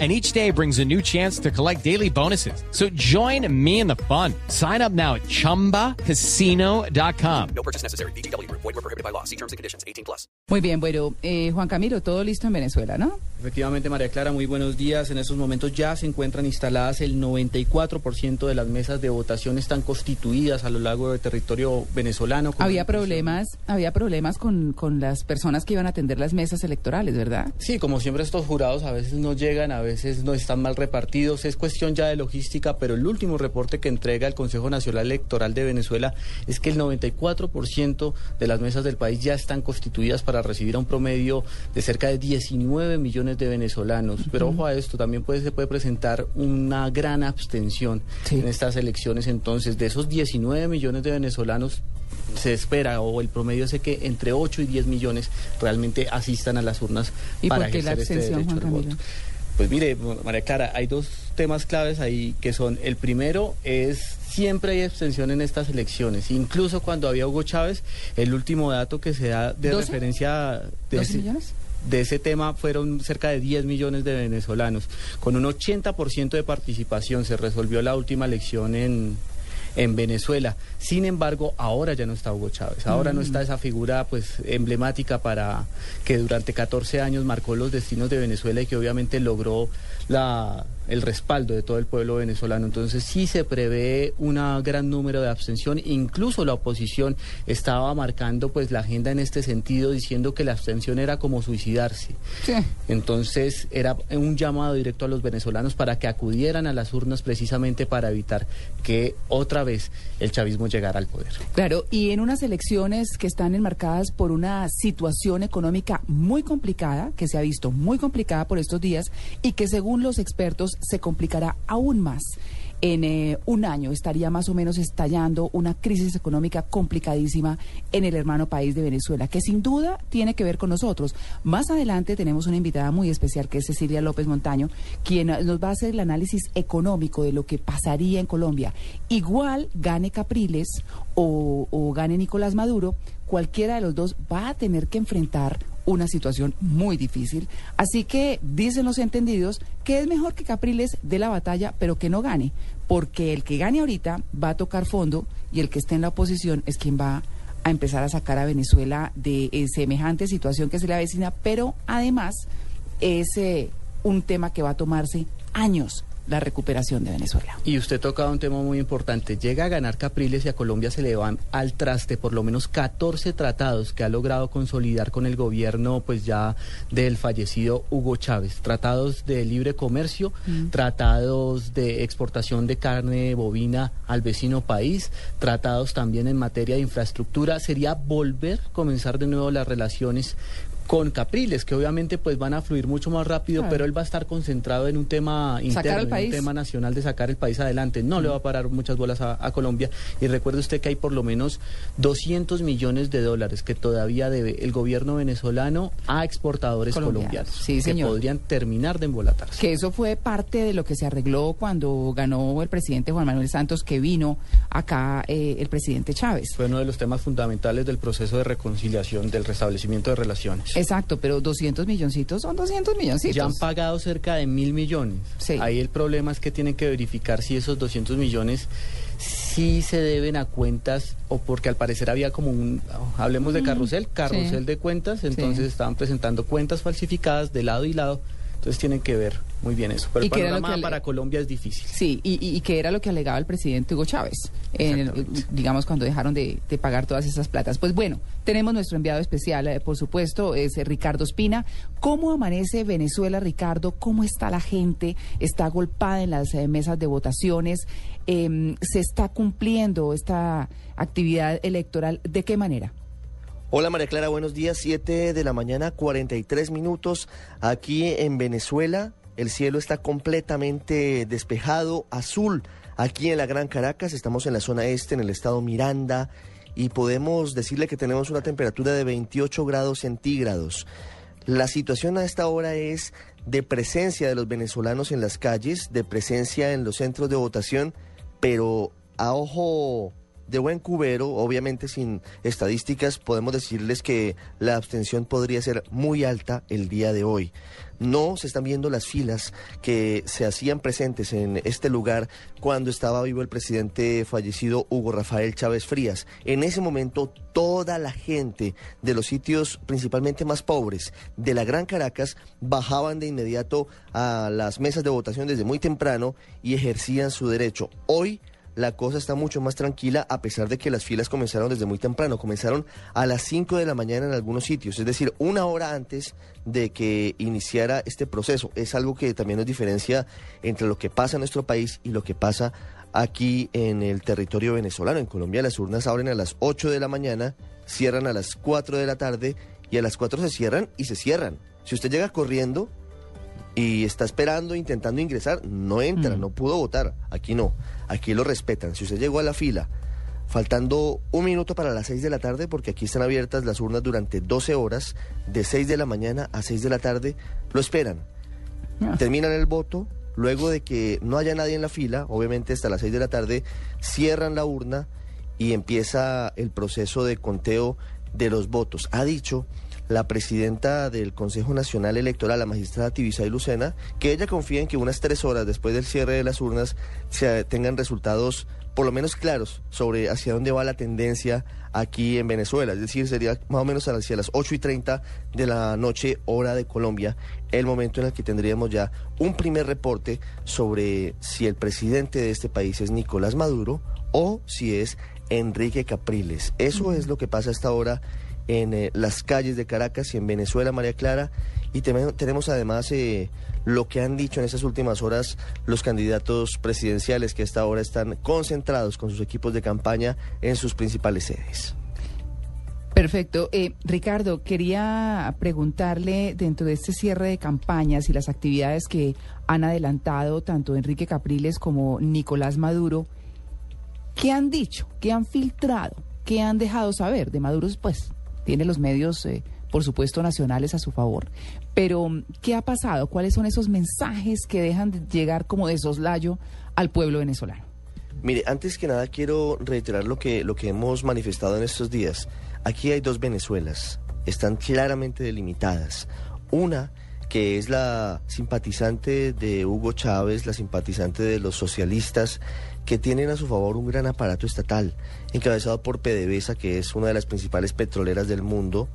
and each day brings a new chance to collect daily bonuses. So join me in the fun. Sign up now at ChumbaCasino.com. No purchase necessary. BGW. Void were prohibited by law. See terms and conditions. 18 plus. Muy bien, bueno, eh, Juan Camilo, todo listo en Venezuela, ¿no? Efectivamente, María Clara, muy buenos días. En estos momentos ya se encuentran instaladas el 94% de las mesas de votación están constituidas a lo largo del territorio venezolano. Había problemas, había problemas con, con las personas que iban a atender las mesas electorales, ¿verdad? Sí, como siempre estos jurados a veces no llegan, a veces no están mal repartidos, es cuestión ya de logística, pero el último reporte que entrega el Consejo Nacional Electoral de Venezuela es que el 94% de las mesas del país ya están constituidas para recibir a un promedio de cerca de 19 millones de venezolanos. Pero ojo a esto, también puede, se puede presentar una gran abstención Sí. en estas elecciones, entonces de esos 19 millones de venezolanos se espera o el promedio es que entre 8 y 10 millones realmente asistan a las urnas ¿Y para ejercer este derecho al voto. Pues mire, María Clara, hay dos temas claves ahí que son, el primero es siempre hay abstención en estas elecciones, incluso cuando había Hugo Chávez, el último dato que se da de referencia de ¿12 ese- millones? de ese tema fueron cerca de 10 millones de venezolanos. Con un 80% de participación se resolvió la última elección en, en Venezuela. Sin embargo, ahora ya no está Hugo Chávez. Ahora no está esa figura pues emblemática para que durante 14 años marcó los destinos de Venezuela y que obviamente logró la el respaldo de todo el pueblo venezolano. Entonces sí se prevé un gran número de abstención, incluso la oposición estaba marcando pues la agenda en este sentido diciendo que la abstención era como suicidarse. Sí. Entonces era un llamado directo a los venezolanos para que acudieran a las urnas precisamente para evitar que otra vez el chavismo llegara al poder. Claro, y en unas elecciones que están enmarcadas por una situación económica muy complicada, que se ha visto muy complicada por estos días y que según los expertos se complicará aún más. En eh, un año estaría más o menos estallando una crisis económica complicadísima en el hermano país de Venezuela, que sin duda tiene que ver con nosotros. Más adelante tenemos una invitada muy especial que es Cecilia López Montaño, quien eh, nos va a hacer el análisis económico de lo que pasaría en Colombia. Igual gane Capriles o gane Nicolás Maduro, cualquiera de los dos va a tener que enfrentar una situación muy difícil. Así que dicen los entendidos que es mejor que Capriles dé la batalla, pero que no gane, porque el que gane ahorita va a tocar fondo y el que esté en la oposición es quien va a empezar a sacar a Venezuela de eh, semejante situación que se le avecina, pero además es un tema que va a tomarse años la recuperación de Venezuela. Y usted toca un tema muy importante. Llega a ganar Capriles y a Colombia se le van al traste por lo menos 14 tratados que ha logrado consolidar con el gobierno pues ya del fallecido Hugo Chávez. Tratados de libre comercio, tratados de exportación de carne bovina al vecino país, tratados también en materia de infraestructura. Sería volver a comenzar de nuevo las relaciones con Capriles, que obviamente pues van a fluir mucho más rápido, Claro. pero él va a estar concentrado en un tema interno, en un tema nacional de sacar el país adelante. No le va a parar muchas bolas a, a Colombia. Y recuerde usted que hay por lo menos 200 millones de dólares que todavía debe el gobierno venezolano a exportadores Colombianos. colombianos, Sí, que señor. podrían terminar de embolatarse. Que eso fue parte de lo que se arregló cuando ganó el presidente Juan Manuel Santos, que vino acá eh, el presidente Chávez. Fue uno de los temas fundamentales del proceso de reconciliación, del restablecimiento de relaciones. Exacto, pero 200 milloncitos son 200 milloncitos. Ya han pagado cerca de mil millones. Sí. Ahí el problema es que tienen que verificar si esos 200 millones sí se deben a cuentas o porque al parecer había como un, hablemos de carrusel, carrusel sí. de cuentas, entonces Sí. estaban presentando cuentas falsificadas de lado y lado, entonces tienen que ver muy bien eso. Pero ¿Y el panorama que para Colombia es difícil. Sí, y, y, y que era lo que alegaba el presidente Hugo Chávez, en el- digamos, cuando dejaron de, de pagar todas esas platas. Pues bueno, tenemos nuestro enviado especial, eh, por supuesto, es eh, Ricardo Espina. ¿Cómo amanece Venezuela, Ricardo? ¿Cómo está la gente? ¿Está golpada en las eh, mesas de votaciones? Em, ¿Se está cumpliendo esta actividad electoral? ¿De qué manera? Hola María Clara, buenos días. 7 de la mañana, 43 minutos. Aquí en Venezuela, el cielo está completamente despejado, azul. Aquí en la Gran Caracas, estamos en la zona este, en el estado Miranda, y podemos decirle que tenemos una temperatura de 28 grados centígrados. La situación a esta hora es de presencia de los venezolanos en las calles, de presencia en los centros de votación, pero a ojo de buen cubero, obviamente sin estadísticas, podemos decirles que la abstención podría ser muy alta el día de hoy. No se están viendo las filas que se hacían presentes en este lugar cuando estaba vivo el presidente fallecido Hugo Rafael Chávez Frías. En ese momento toda la gente de los sitios principalmente más pobres de la Gran Caracas bajaban de inmediato a las mesas de votación desde muy temprano y ejercían su derecho. Hoy la cosa está mucho más tranquila a pesar de que las filas comenzaron desde muy temprano. Comenzaron a las 5 de la mañana en algunos sitios, es decir, una hora antes de que iniciara este proceso. Es algo que también nos diferencia entre lo que pasa en nuestro país y lo que pasa aquí en el territorio venezolano. En Colombia las urnas abren a las 8 de la mañana, cierran a las 4 de la tarde y a las 4 se cierran y se cierran. Si usted llega corriendo, y está esperando, intentando ingresar, no entra, Mm. no pudo votar. Aquí no, aquí lo respetan. Si usted llegó a la fila faltando un minuto para las 6 de la tarde, porque aquí están abiertas las urnas durante 12 horas, de 6 de la mañana a 6 de la tarde, lo esperan. Terminan el voto, luego de que no haya nadie en la fila, obviamente hasta las 6 de la tarde, cierran la urna y empieza el proceso de conteo de los votos. Ha dicho la presidenta del Consejo Nacional Electoral, la magistrada Tibisay Lucena, que ella confía en que unas tres horas después del cierre de las urnas se tengan resultados por lo menos claros sobre hacia dónde va la tendencia aquí en Venezuela. Es decir, sería más o menos hacia las 8 y 30 de la noche, hora de Colombia, el momento en el que tendríamos ya un primer reporte sobre si el presidente de este país es Nicolás Maduro o si es Enrique Capriles. Eso es lo que pasa hasta ahora en eh, las calles de Caracas y en Venezuela, María Clara. Y tenemos además eh, lo que han dicho en esas últimas horas los candidatos presidenciales que hasta ahora están concentrados con sus equipos de campaña en sus principales sedes. Perfecto. Eh, Ricardo, quería preguntarle dentro de este cierre de campañas y las actividades que han adelantado tanto Enrique Capriles como Nicolás Maduro, ¿qué han dicho? ¿Qué han filtrado? ¿Qué han dejado saber? De Maduro, pues, tiene los medios, eh, por supuesto, nacionales a su favor. Pero, ¿qué ha pasado? ¿Cuáles son esos mensajes que dejan de llegar como de soslayo al pueblo venezolano? Mire, antes que nada quiero reiterar lo que, lo que hemos manifestado en estos días. Aquí hay dos Venezuelas, están claramente delimitadas. Una que es la simpatizante de Hugo Chávez, la simpatizante de los socialistas, que tienen a su favor un gran aparato estatal, encabezado por PDVSA, que es una de las principales petroleras del mundo,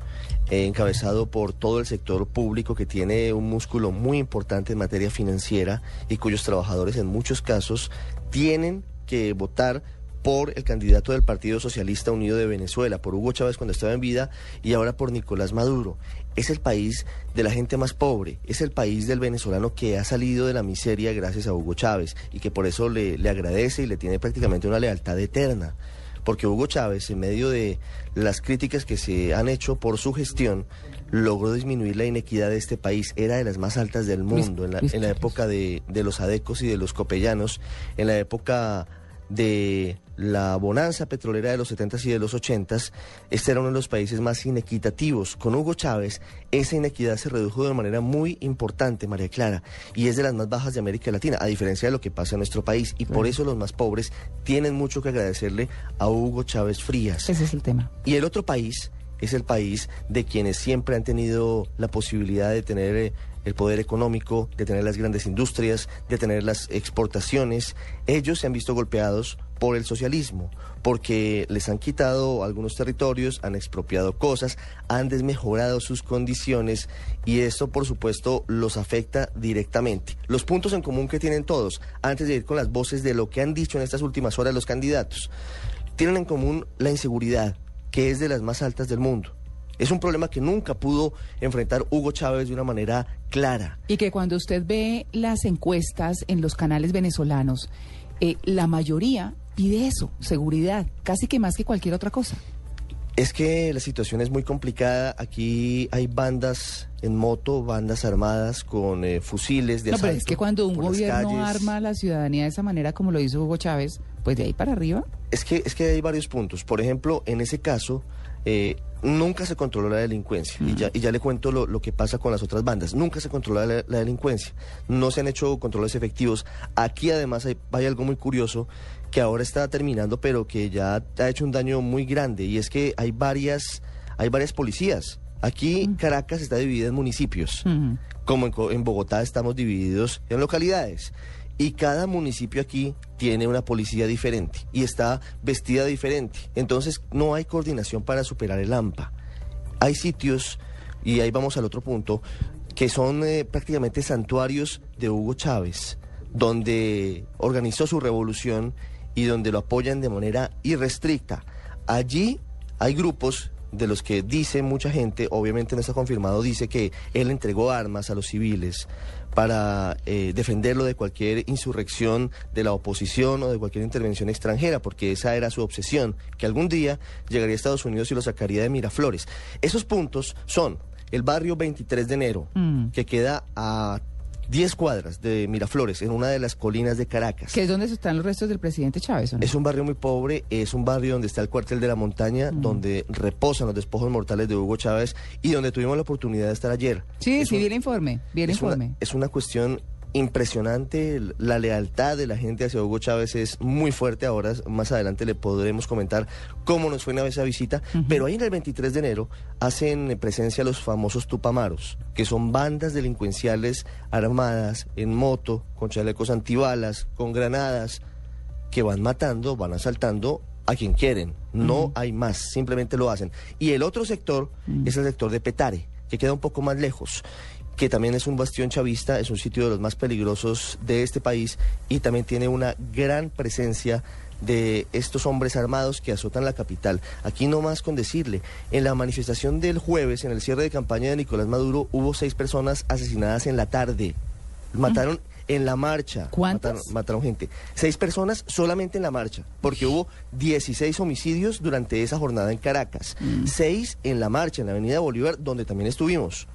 eh, encabezado por todo el sector público, que tiene un músculo muy importante en materia financiera y cuyos trabajadores en muchos casos tienen que votar por el candidato del Partido Socialista Unido de Venezuela, por Hugo Chávez cuando estaba en vida y ahora por Nicolás Maduro. Es el país de la gente más pobre, es el país del venezolano que ha salido de la miseria gracias a Hugo Chávez y que por eso le, le agradece y le tiene prácticamente una lealtad eterna. Porque Hugo Chávez, en medio de las críticas que se han hecho por su gestión, logró disminuir la inequidad de este país. Era de las más altas del mundo en la, en la época de, de los adecos y de los copellanos, en la época de la bonanza petrolera de los 70s y de los 80s, este era uno de los países más inequitativos. Con Hugo Chávez, esa inequidad se redujo de manera muy importante, María Clara, y es de las más bajas de América Latina, a diferencia de lo que pasa en nuestro país. Y por eso los más pobres tienen mucho que agradecerle a Hugo Chávez Frías. Ese es el tema. Y el otro país es el país de quienes siempre han tenido la posibilidad de tener eh, el poder económico, de tener las grandes industrias, de tener las exportaciones. Ellos se han visto golpeados por el socialismo, porque les han quitado algunos territorios, han expropiado cosas, han desmejorado sus condiciones y esto por supuesto los afecta directamente. Los puntos en común que tienen todos, antes de ir con las voces de lo que han dicho en estas últimas horas los candidatos, tienen en común la inseguridad, que es de las más altas del mundo. Es un problema que nunca pudo enfrentar Hugo Chávez de una manera clara. Y que cuando usted ve las encuestas en los canales venezolanos, eh, la mayoría pide eso, seguridad, casi que más que cualquier otra cosa. Es que la situación es muy complicada. Aquí hay bandas en moto, bandas armadas con eh, fusiles de No, pero es que cuando un gobierno calles. arma a la ciudadanía de esa manera como lo hizo Hugo Chávez, Pues de ahí para arriba. Es que, es que hay varios puntos. Por ejemplo, en ese caso, eh, nunca se controló la delincuencia. Y, ya, y ya le cuento lo, lo que pasa con las otras bandas. Nunca se controla la, la delincuencia. No se han hecho controles efectivos. Aquí además hay, hay algo muy curioso que ahora está terminando, pero que ya ha hecho un daño muy grande. Y es que hay varias, hay varias policías. Aquí Caracas está dividida en municipios. Como en, Co- en Bogotá estamos divididos en localidades. Y cada municipio aquí tiene una policía diferente y está vestida diferente. Entonces no hay coordinación para superar el AMPA. Hay sitios, y ahí vamos al otro punto, que son eh, prácticamente santuarios de Hugo Chávez, donde organizó su revolución y donde lo apoyan de manera irrestricta. Allí hay grupos de los que dice mucha gente, obviamente no está confirmado, dice que él entregó armas a los civiles para eh, defenderlo de cualquier insurrección de la oposición o de cualquier intervención extranjera, porque esa era su obsesión, que algún día llegaría a Estados Unidos y lo sacaría de Miraflores. Esos puntos son el barrio 23 de enero, que queda a 10 cuadras de Miraflores, en una de las colinas de Caracas. Que es donde están los restos del presidente Chávez, ¿o no? Es un barrio muy pobre, es un barrio donde está el cuartel de la montaña, donde reposan los despojos mortales de Hugo Chávez y donde tuvimos la oportunidad de estar ayer. Sí, Es sí, un- vi el informe, vi el es informe. Una, es una cuestión impresionante, la lealtad de la gente hacia Hugo Chávez es muy fuerte, ahora más adelante le podremos comentar cómo nos fue en esa visita, pero ahí en el 23 de enero hacen presencia los famosos tupamaros, que son bandas delincuenciales armadas en moto, con chalecos antibalas, con granadas, que van matando, van asaltando a quien quieren. No hay más, simplemente lo hacen. Y el otro sector es el sector de Petare, que queda un poco más lejos, que también es un bastión chavista, es un sitio de los más peligrosos de este país y también tiene una gran presencia de estos hombres armados que azotan la capital. Aquí no más con decirle, en la manifestación del jueves, en el cierre de campaña de Nicolás Maduro, hubo seis personas asesinadas en la tarde. Mataron en la marcha. ¿Cuántas? Mataron, mataron gente. Seis personas solamente en la marcha, porque hubo 16 homicidios durante esa jornada en Caracas. Seis en la marcha, en la Avenida Bolívar, donde también estuvimos.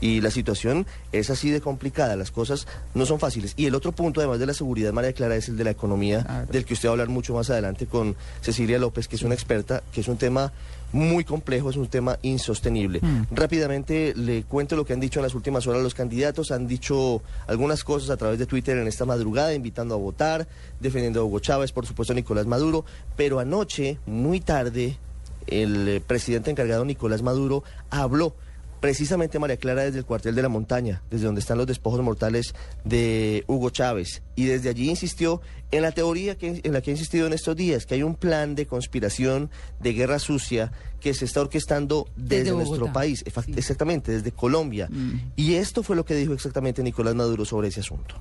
Y la situación es así de complicada, las cosas no son fáciles. Y el otro punto, además de la seguridad, María Clara, es el de la economía, Claro. del que usted va a hablar mucho más adelante con Cecilia López, que es una experta, que es un tema muy complejo, es un tema insostenible. Rápidamente le cuento lo que han dicho en las últimas horas los candidatos. Han dicho algunas cosas a través de Twitter en esta madrugada, invitando a votar, defendiendo a Hugo Chávez, por supuesto a Nicolás Maduro. Pero anoche, muy tarde, el eh, presidente encargado Nicolás Maduro habló precisamente María Clara desde el cuartel de la montaña, desde donde están los despojos mortales de Hugo Chávez. Y desde allí insistió en la teoría que, en la que ha insistido en estos días, que hay un plan de conspiración, de guerra sucia, que se está orquestando desde, Desde nuestro país, sí. exactamente, desde Colombia. Y esto fue lo que dijo exactamente Nicolás Maduro sobre ese asunto.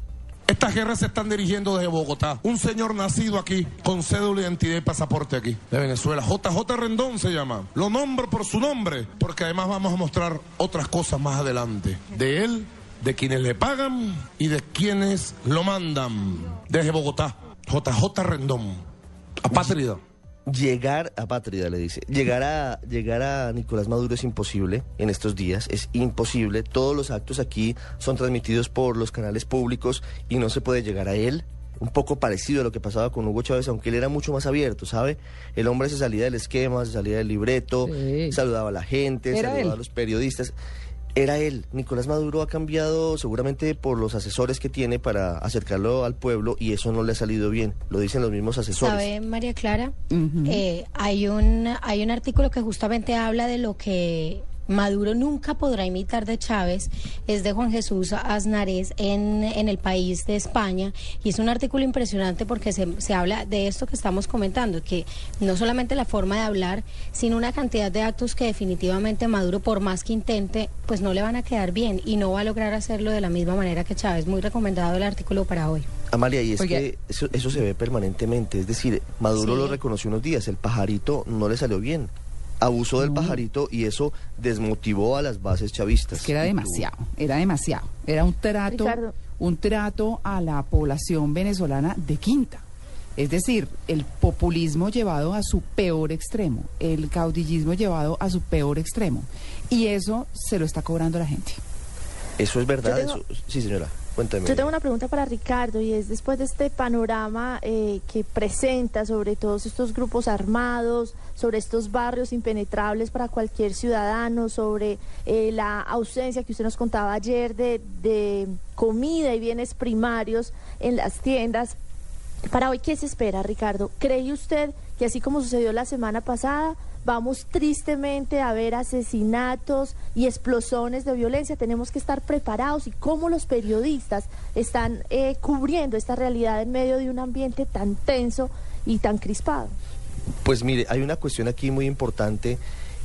Estas guerras se están dirigiendo desde Bogotá. Un señor nacido aquí, con cédula, identidad y pasaporte aquí, de Venezuela. JJ Rendón se llama. Lo nombro por su nombre, porque además vamos a mostrar otras cosas más adelante. De él, de quienes le pagan y de quienes lo mandan. Desde Bogotá. JJ Rendón. Apátrida. Llegar a Patria, le dice. Llegar a, llegar a Nicolás Maduro es imposible en estos días, es imposible. Todos los actos aquí son transmitidos por los canales públicos y no se puede llegar a él. Un poco parecido a lo que pasaba con Hugo Chávez, aunque él era mucho más abierto, ¿sabe? El hombre se salía del esquema, se salía del libreto, Sí. saludaba a la gente, Era saludaba él. a los periodistas. Era él. Nicolás Maduro ha cambiado seguramente por los asesores que tiene para acercarlo al pueblo y eso no le ha salido bien. Lo dicen los mismos asesores. ¿Sabe, María Clara? Eh, hay, un, hay un artículo que justamente habla de lo que Maduro nunca podrá imitar de Chávez, es de Juan Jesús Aznarés en, en el país de España, y es un artículo impresionante porque se, se habla de esto que estamos comentando, que no solamente la forma de hablar, sino una cantidad de actos que definitivamente Maduro, por más que intente, pues no le van a quedar bien y no va a lograr hacerlo de la misma manera que Chávez. Muy recomendado el artículo para hoy. Amalia, y es que eso, eso se ve permanentemente. Es decir, Maduro Sí. lo reconoció unos días, el pajarito no le salió bien. Abusó del pajarito y eso desmotivó a las bases chavistas. Es que era demasiado, era demasiado. Era un trato, Ricardo. un trato a la población venezolana de quinta. Es decir, el populismo llevado a su peor extremo, el caudillismo llevado a su peor extremo. Y eso se lo está cobrando la gente. ¿Eso es verdad? Tengo- Eso- Sí, señora, Yo tengo una pregunta para Ricardo y es después de este panorama eh, que presenta sobre todos estos grupos armados, sobre estos barrios impenetrables para cualquier ciudadano, sobre eh, la ausencia que usted nos contaba ayer de, de comida y bienes primarios en las tiendas. Para hoy, ¿qué se espera, Ricardo? ¿Cree usted que así como sucedió la semana pasada, vamos tristemente a ver asesinatos y explosiones de violencia? Tenemos que estar preparados y cómo los periodistas están eh, cubriendo esta realidad en medio de un ambiente tan tenso y tan crispado. Pues mire, hay una cuestión aquí muy importante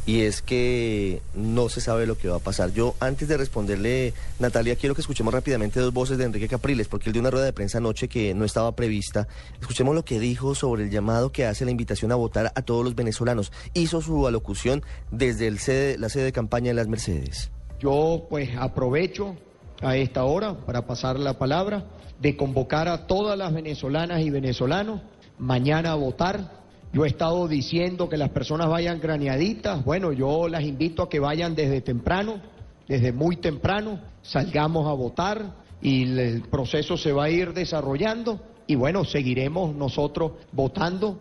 y es que no se sabe lo que va a pasar. Yo, antes de responderle, Natalia, quiero que escuchemos rápidamente dos voces de Enrique Capriles, porque él dio una rueda de prensa anoche que no estaba prevista. Escuchemos lo que dijo sobre el llamado que hace la invitación a votar a todos los venezolanos. Hizo su alocución desde el sede, la sede de campaña de las Mercedes. Yo pues aprovecho a esta hora para pasar la palabra de convocar a todas las venezolanas y venezolanos mañana a votar. Yo he estado diciendo que las personas vayan graneaditas. Bueno, yo las invito a que vayan desde temprano, desde muy temprano, salgamos a votar y el- proceso se va a ir desarrollando y bueno, seguiremos nosotros votando.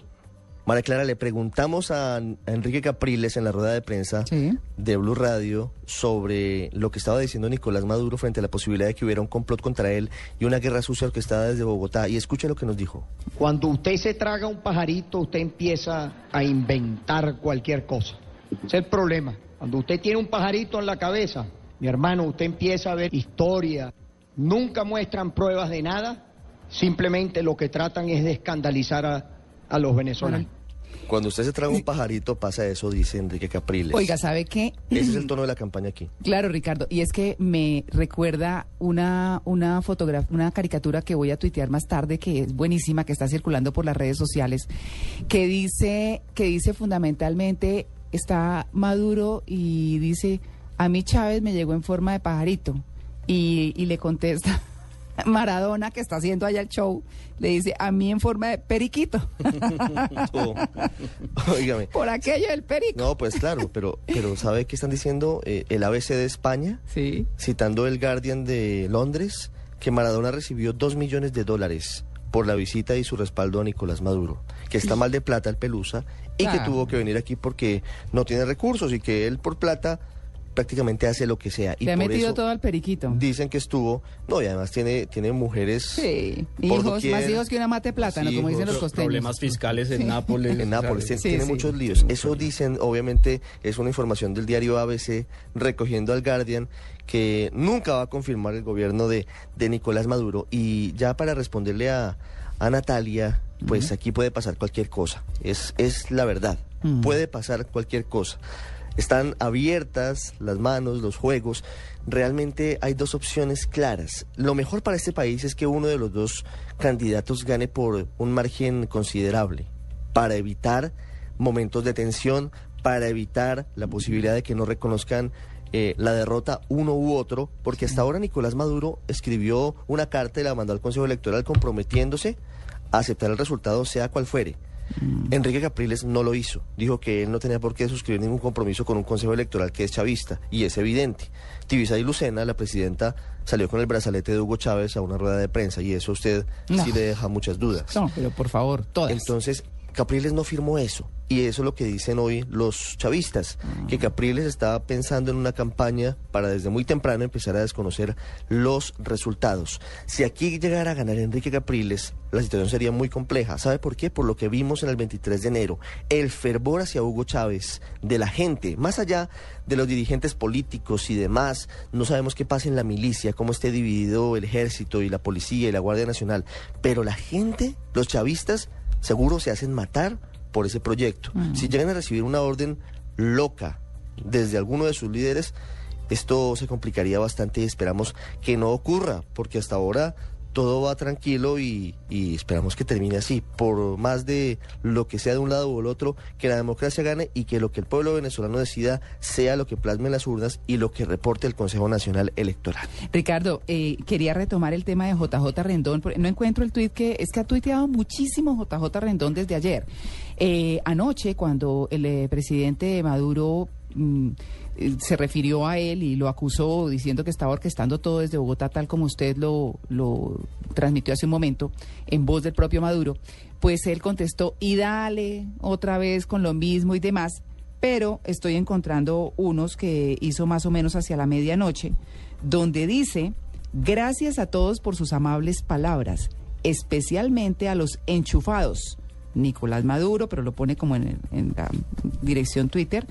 María Clara, le preguntamos a, Enrique Capriles en la rueda de prensa Sí. de Blue Radio sobre lo que estaba diciendo Nicolás Maduro frente a la posibilidad de que hubiera un complot contra él y una guerra sucia orquestada desde Bogotá. Y escuche lo que nos dijo. Cuando usted se traga un pajarito, usted empieza a inventar cualquier cosa. Ese es el problema. Cuando usted tiene un pajarito en la cabeza, mi hermano, usted empieza a ver historia. Nunca muestran pruebas de nada. Simplemente lo que tratan es de escandalizar a, a los venezolanos. Cuando usted se traga un pajarito pasa eso, dice Enrique Capriles. Oiga, ¿sabe qué? Ese es el tono de la campaña aquí. Claro, Ricardo, y es que me recuerda una, una fotografía, una caricatura que voy a tuitear más tarde, que es buenísima, que está circulando por las redes sociales, que dice, que dice fundamentalmente, está Maduro y dice, a mí Chávez me llegó en forma de pajarito. Y, y le contesta Maradona, que está haciendo allá el show, le dice, a mí en forma de periquito. Oh, Óigame. Por aquello del perico. No, pues claro, pero, pero ¿sabe qué están diciendo? Eh, el ABC de España, Sí. citando el Guardian de Londres, que Maradona recibió dos millones de dólares por la visita y su respaldo a Nicolás Maduro, que está mal de plata el Pelusa y que Claro. tuvo que venir aquí porque no tiene recursos y que él por plata prácticamente hace lo que sea. Y Le ha por metido eso todo al periquito. Dicen que estuvo, no, y además tiene, tiene mujeres Sí, hijos, doquier. más hijos que una mate plátano, Sí, como dicen los costeños. Problemas fiscales en Nápoles. En Nápoles, tiene, Sí, tiene sí. muchos líos. Eso dicen, obviamente, es una información del diario ABC recogiendo al Guardian que nunca va a confirmar el gobierno de, de Nicolás Maduro. Y ya para responderle a, a Natalia, pues aquí puede pasar cualquier cosa. Es, es la verdad. Puede pasar cualquier cosa. Están abiertas las manos, los juegos. Realmente hay dos opciones claras. Lo mejor para este país es que uno de los dos candidatos gane por un margen considerable para evitar momentos de tensión, para evitar la posibilidad de que no reconozcan eh, la derrota uno u otro, porque hasta ahora Nicolás Maduro escribió una carta y la mandó al Consejo Electoral comprometiéndose a aceptar el resultado sea cual fuere. Enrique Capriles no lo hizo. Dijo que él no tenía por qué suscribir ningún compromiso con un consejo electoral que es chavista, y es evidente. Tibisay Lucena, la presidenta, salió con el brazalete de Hugo Chávez a una rueda de prensa, y eso a usted No. sí le deja muchas dudas. No, pero por favor, todas. Entonces, Capriles no firmó eso. Y eso es lo que dicen hoy los chavistas, que Capriles estaba pensando en una campaña para desde muy temprano empezar a desconocer los resultados. Si aquí llegara a ganar Enrique Capriles, la situación sería muy compleja. ¿Sabe por qué? Por lo que vimos en el 23 de enero. El fervor hacia Hugo Chávez de la gente, más allá de los dirigentes políticos y demás, no sabemos qué pasa en la milicia, cómo esté dividido el ejército y la policía y la Guardia Nacional, pero la gente, los chavistas, seguro se hacen matar por ese proyecto. Si llegan a recibir una orden loca desde alguno de sus líderes, esto se complicaría bastante y esperamos que no ocurra, porque hasta ahora todo va tranquilo y, y esperamos que termine así, por más de lo que sea de un lado o del otro, que la democracia gane y que lo que el pueblo venezolano decida sea lo que plasme en las urnas y lo que reporte el Consejo Nacional Electoral. Ricardo, eh, quería retomar el tema de JJ Rendón. No encuentro el tuit que es que ha tuiteado muchísimo JJ Rendón desde ayer. Eh, anoche, cuando el eh, presidente Maduro mm, eh, se refirió a él y lo acusó diciendo que estaba orquestando todo desde Bogotá, tal como usted lo, lo transmitió hace un momento, en voz del propio Maduro, pues él contestó, y dale otra vez con lo mismo y demás, pero estoy encontrando unos que hizo más o menos hacia la medianoche, donde dice, gracias a todos por sus amables palabras, especialmente a los enchufados. Nicolás Maduro, pero lo pone como en, en la dirección Twitter.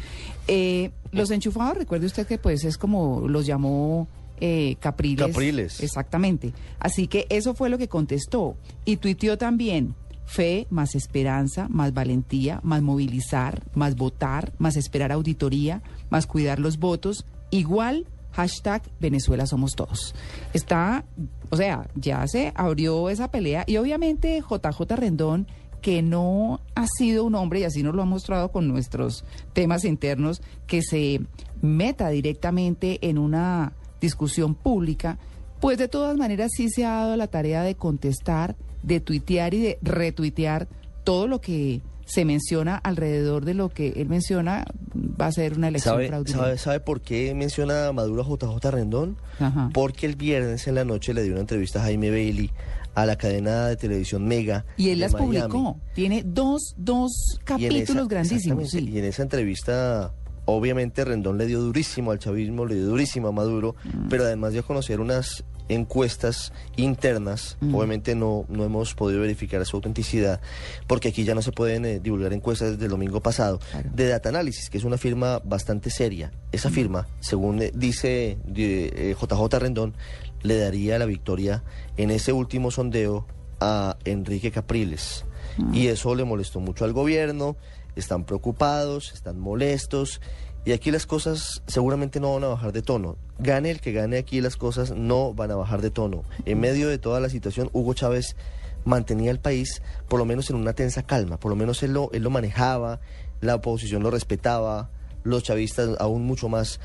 Eh, los enchufados, recuerde usted que pues es como los llamó eh, Capriles. Capriles. Exactamente. Así que eso fue lo que contestó. Y tuiteó también, fe más esperanza, más valentía, más movilizar, más votar, más esperar auditoría, más cuidar los votos, igual hashtag Venezuela somos todos. Está, o sea, ya se abrió esa pelea y obviamente JJ Rendón que no ha sido un hombre, y así nos lo ha mostrado con nuestros temas internos, que se meta directamente en una discusión pública, pues de todas maneras sí se ha dado la tarea de contestar, de tuitear y de retuitear todo lo que se menciona alrededor de lo que él menciona va a ser una elección ¿Sabe, fraudulenta. sabe, sabe por qué menciona a Maduro a JJ Rendón? Ajá. Porque el viernes en la noche le dio una entrevista a Jaime Bailey a la cadena de televisión Mega. Y él las Miami. publicó. Tiene dos, dos capítulos esa- grandísimos. sí. Y en esa entrevista, obviamente Rendón le dio durísimo al chavismo, le dio durísimo a Maduro, Mm. pero además dio a conocer unas encuestas internas. Mm. Obviamente no, no hemos podido verificar su autenticidad, porque aquí ya no se pueden eh, divulgar encuestas desde el domingo pasado. Claro. De Data Analysis, que es una firma bastante seria. Esa Mm. firma, según eh, dice de, eh, JJ Rendón, le daría la victoria en ese último sondeo a Enrique Capriles. Y eso le molestó mucho al gobierno, están preocupados, están molestos. Y aquí las cosas seguramente no van a bajar de tono. Gane el que gane aquí, las cosas no van a bajar de tono. En medio de toda la situación, Hugo Chávez mantenía el país por lo menos en una tensa calma. Por lo menos él lo, él lo manejaba, la oposición lo respetaba, los chavistas aún mucho más.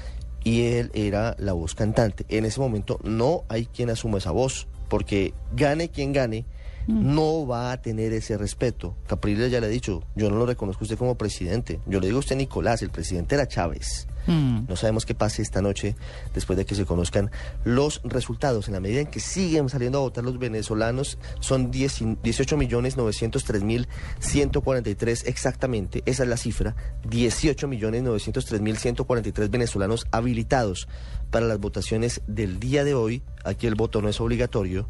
Y él era la voz cantante. En ese momento no hay quien asuma esa voz, porque gane quien gane, no va a tener ese respeto. Capriles ya le ha dicho, yo no lo reconozco a usted como presidente. Yo le digo a usted Nicolás, el presidente era Chávez. Mm. No sabemos qué pase esta noche después de que se conozcan los resultados. En la medida en que siguen saliendo a votar los venezolanos, son 10 18 millones 903 mil 143 exactamente. Esa es la cifra. 18 millones 903 mil 143 venezolanos habilitados para las votaciones del día de hoy. Aquí el voto no es obligatorio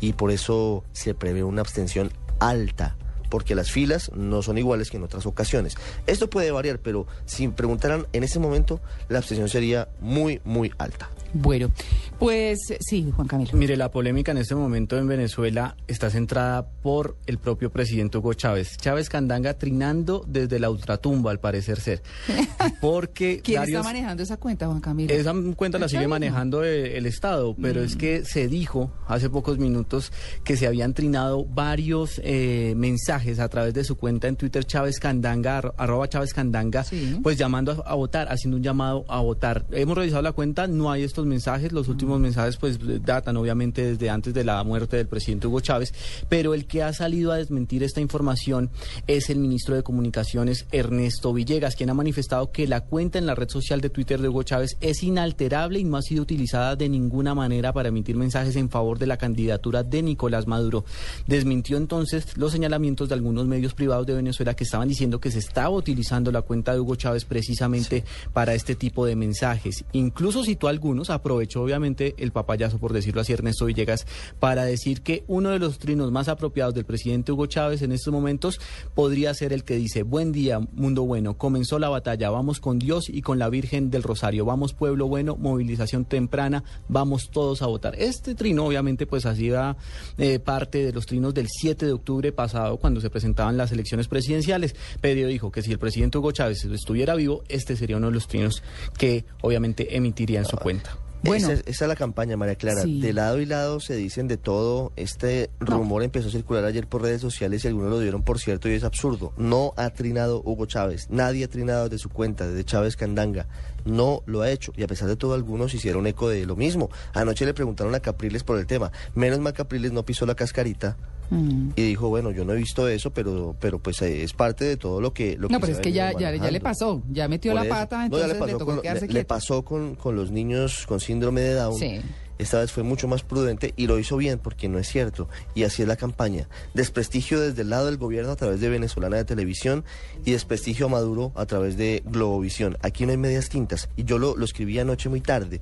y por eso se prevé una abstención alta, porque las filas no son iguales que en otras ocasiones. Esto puede variar, pero si preguntaran en ese momento, la abstención sería muy, muy alta. Bueno, pues sí, Juan Camilo. Mire, la polémica en este momento en Venezuela está centrada por el propio presidente Hugo Chávez. Chávez Candanga trinando desde la ultratumba, al parecer ser. Porque ¿Quién está manejando esa cuenta, Juan Camilo? Esa cuenta la sigue manejando eh, el Estado, pero es Mm. que se dijo hace pocos minutos que se habían trinado varios eh, mensajes a través de su cuenta en Twitter Chávez Candanga, arro- arroba Chávez Candanga, Sí. pues llamando a, a votar, haciendo un llamado a votar. Hemos revisado la cuenta, no hay estos mensajes, los últimos Mm. mensajes pues datan obviamente desde antes de la muerte del presidente Hugo Chávez, pero el que ha salido a desmentir esta información es el ministro de Comunicaciones Ernesto Villegas, quien ha manifestado que la cuenta en la red social de Twitter de Hugo Chávez es inalterable y no ha sido utilizada de ninguna manera para emitir mensajes en favor de la candidatura de Nicolás Maduro. Desmintió entonces los señalamientos de algunos medios privados de Venezuela que estaban diciendo que se estaba utilizando la cuenta de Hugo Chávez precisamente para este tipo de mensajes. Incluso citó algunos, aprovechó obviamente el papayazo, por decirlo así, Ernesto Villegas, para decir que uno de los trinos más apropiados del presidente Hugo Chávez en estos momentos podría ser el que dice, buen día, mundo bueno, comenzó la batalla, vamos con Dios y con la Virgen del Rosario, vamos pueblo bueno, movilización temprana, vamos todos a votar. Este trino obviamente pues hacía eh, parte de los trinos del 7 de octubre pasado cuando se presentaban las elecciones presidenciales, pero dijo que si el presidente Hugo Chávez estuviera vivo, este sería uno de los trinos que obviamente emitiría en su cuenta. Bueno. esa, es- esa es la campaña, María Clara. Sí. De lado y lado se dicen de todo. Este rumor empezó a circular ayer por redes sociales y algunos lo dieron por cierto y es absurdo. No ha trinado Hugo Chávez. Nadie ha trinado de su cuenta, desde Chávez Candanga. No lo ha hecho. Y a pesar de todo, algunos hicieron eco de lo mismo. Anoche le preguntaron a Capriles por el tema. Menos mal Capriles no pisó la cascarita Mm. y dijo, bueno, yo no he visto eso, pero, pero pues eh, es parte de todo lo que... Lo No, que pero es que ya, ya, ya le pasó, ya metió Por la pata, No, entonces ya le le pasó, tocó con, quedarse le- le quieto. pasó con, con los niños con síndrome de Down. Sí. Esta vez fue mucho más prudente y lo hizo bien porque no es cierto. Y así es la campaña. Desprestigio desde el lado del gobierno a través de Venezolana de Televisión y desprestigio a Maduro a través de Globovisión. Aquí no hay medias tintas. Y yo lo, lo escribí anoche muy tarde.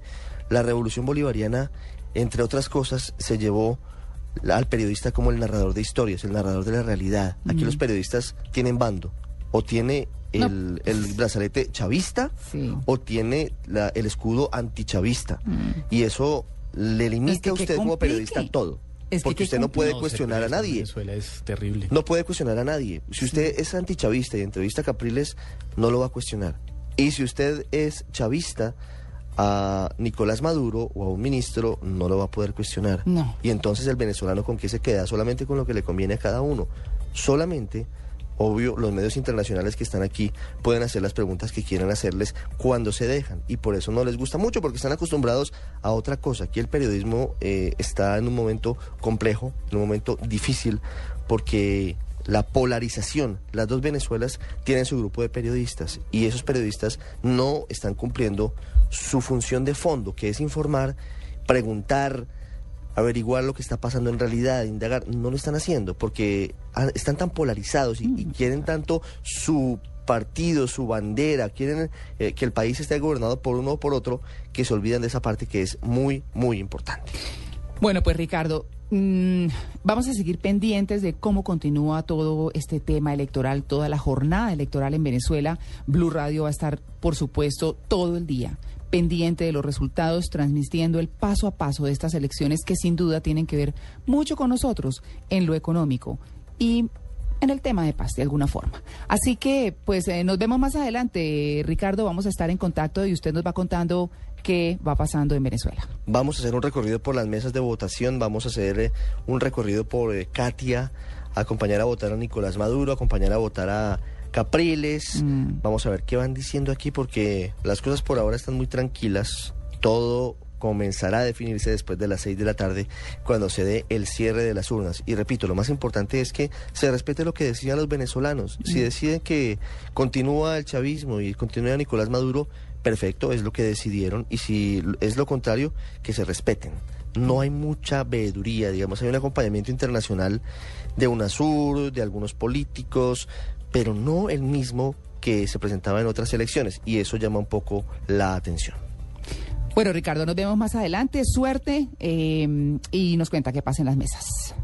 La revolución bolivariana, entre otras cosas, se llevó al periodista como el narrador de historias, el narrador de la realidad. Aquí los periodistas tienen bando. O tiene No. el, brazalete chavista Sí. o tiene la- el escudo antichavista. Y eso le limita Mm. Es que a usted como periodista todo. Es porque que usted no puede No, cuestionar a nadie. Venezuela es terrible. No puede cuestionar a nadie. Si usted es antichavista y entrevista a Capriles, no lo va a cuestionar. Y si usted es chavista a Nicolás Maduro o a un ministro, no lo va a poder cuestionar. No. Y entonces el venezolano con qué se queda? Solamente con lo que le conviene a cada uno. Solamente, obvio, los medios internacionales que están aquí pueden hacer las preguntas que quieran hacerles cuando se dejan. Y por eso no les gusta mucho, porque están acostumbrados a otra cosa. Aquí el periodismo eh, está en un momento complejo, en un momento difícil, porque la polarización, las dos Venezuelas tienen su grupo de periodistas y esos periodistas no están cumpliendo su función de fondo, que es informar, preguntar, averiguar lo que está pasando en realidad, indagar, no lo están haciendo porque están tan polarizados y, y quieren tanto su partido, su bandera, quieren eh, que el país esté gobernado por uno o por otro, que se olvidan de esa parte que es muy, muy importante. Bueno, pues Ricardo, mm, vamos a seguir pendientes de cómo continúa todo este tema electoral, toda la jornada electoral en Venezuela. Blue Radio va a estar, por supuesto, todo el día pendiente de los resultados, transmitiendo el paso a paso de estas elecciones que sin duda tienen que ver mucho con nosotros en lo económico y en el tema de paz de alguna forma. Así que, pues eh, nos vemos más adelante, Ricardo, vamos a estar en contacto y usted nos va contando qué va pasando en Venezuela. Vamos a hacer un recorrido por las mesas de votación, vamos a hacer eh, un recorrido por eh, Katia, acompañar a votar a Nicolás Maduro, acompañar a votar a Capriles. Mm. Vamos a ver qué van diciendo aquí porque las cosas por ahora están muy tranquilas. Todo comenzará a definirse después de las seis de la tarde cuando se dé el cierre de las urnas. Y repito, lo más importante es que se respete lo que decidan los venezolanos. Si deciden que continúa el chavismo y continúa Nicolás Maduro, perfecto, es lo que decidieron. Y si es lo contrario, que se respeten. No hay mucha veeduría, digamos, hay un acompañamiento internacional de UNASUR, de algunos políticos, pero no el mismo que se presentaba en otras elecciones. Y eso llama un poco la atención. Bueno, Ricardo, nos vemos más adelante. Suerte eh, y nos cuenta qué pasa en las mesas.